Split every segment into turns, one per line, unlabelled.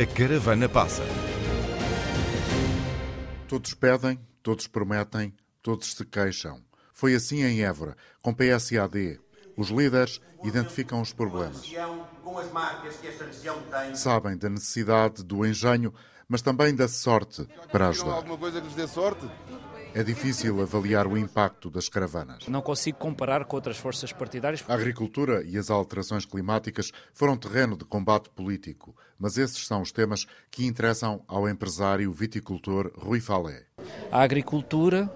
A caravana passa.
Todos pedem, todos prometem, todos se queixam. Foi assim em Évora, com PSAD. Os líderes identificam os problemas. Sabem da necessidade do engenho, mas também da sorte para ajudar.
alguma coisa que lhes dê sorte?
É difícil avaliar o impacto das caravanas.
Não consigo comparar com outras forças partidárias.
A agricultura e as alterações climáticas foram terreno de combate político, mas esses são os temas que interessam ao empresário viticultor Rui Falé.
A agricultura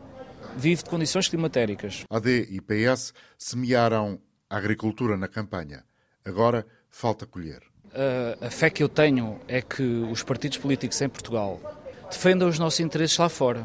vive de condições climatéricas.
AD e PS semearam a agricultura na campanha. Agora falta colher.
A, a fé que eu tenho é que os partidos políticos em Portugal defendam os nossos interesses lá fora.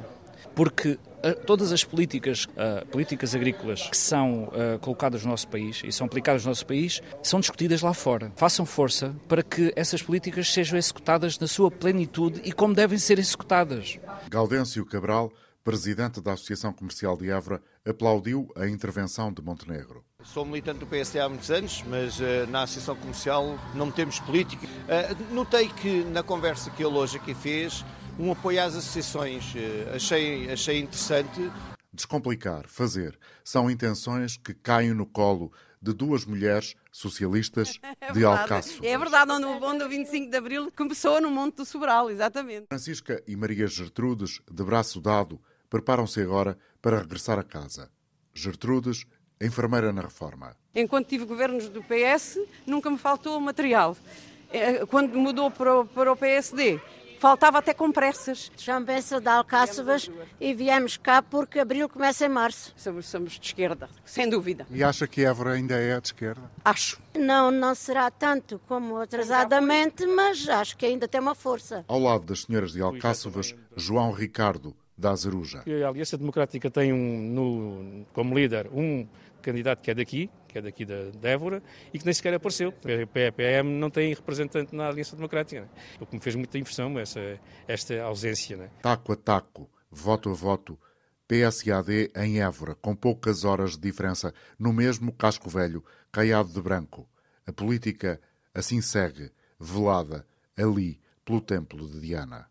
Porque todas as políticas, a, políticas agrícolas que são a, colocadas no nosso país e são aplicadas no nosso país são discutidas lá fora. Façam força para que essas políticas sejam executadas na sua plenitude e como devem ser executadas.
Gaudêncio Cabral, presidente da Associação Comercial de Évora, aplaudiu a intervenção de Montenegro.
Sou militante do PSD há muitos anos, mas uh, na Associação Comercial não temos política. Uh, notei que na conversa que ele hoje aqui fez, um apoio às associações, uh, achei, achei interessante.
Descomplicar, fazer, são intenções que caem no colo de duas mulheres socialistas
é
de Alcácer.
É verdade, onde, o 25 de Abril começou no Monte do Sobral, exatamente.
Francisca e Maria Gertrudes, de braço dado, preparam-se agora para regressar a casa. Gertrudes, enfermeira na reforma.
Enquanto tive governos do PS, nunca me faltou material. Quando mudou para o, para o PSD, faltava até compressas.
Chamo-se de Alcáçovas e viemos cá porque abril começa em março.
Somos, somos de esquerda, sem dúvida.
E acha que Évora ainda é de esquerda?
Acho.
Não, não será tanto como atrasadamente, mas acho que ainda tem uma força.
Ao lado das senhoras de Alcáçovas, João Ricardo, da Azeruja.
A Aliança Democrática tem um, no, como líder um candidato que é daqui, que é daqui da, da Évora, e que nem sequer apareceu. A PPM não tem representante na Aliança Democrática. Né? O que me fez muita impressão essa, esta ausência. Né?
Taco a taco, voto a voto, PSAD em Évora, com poucas horas de diferença, no mesmo casco velho, caiado de branco. A política assim segue, velada, ali, pelo templo de Diana.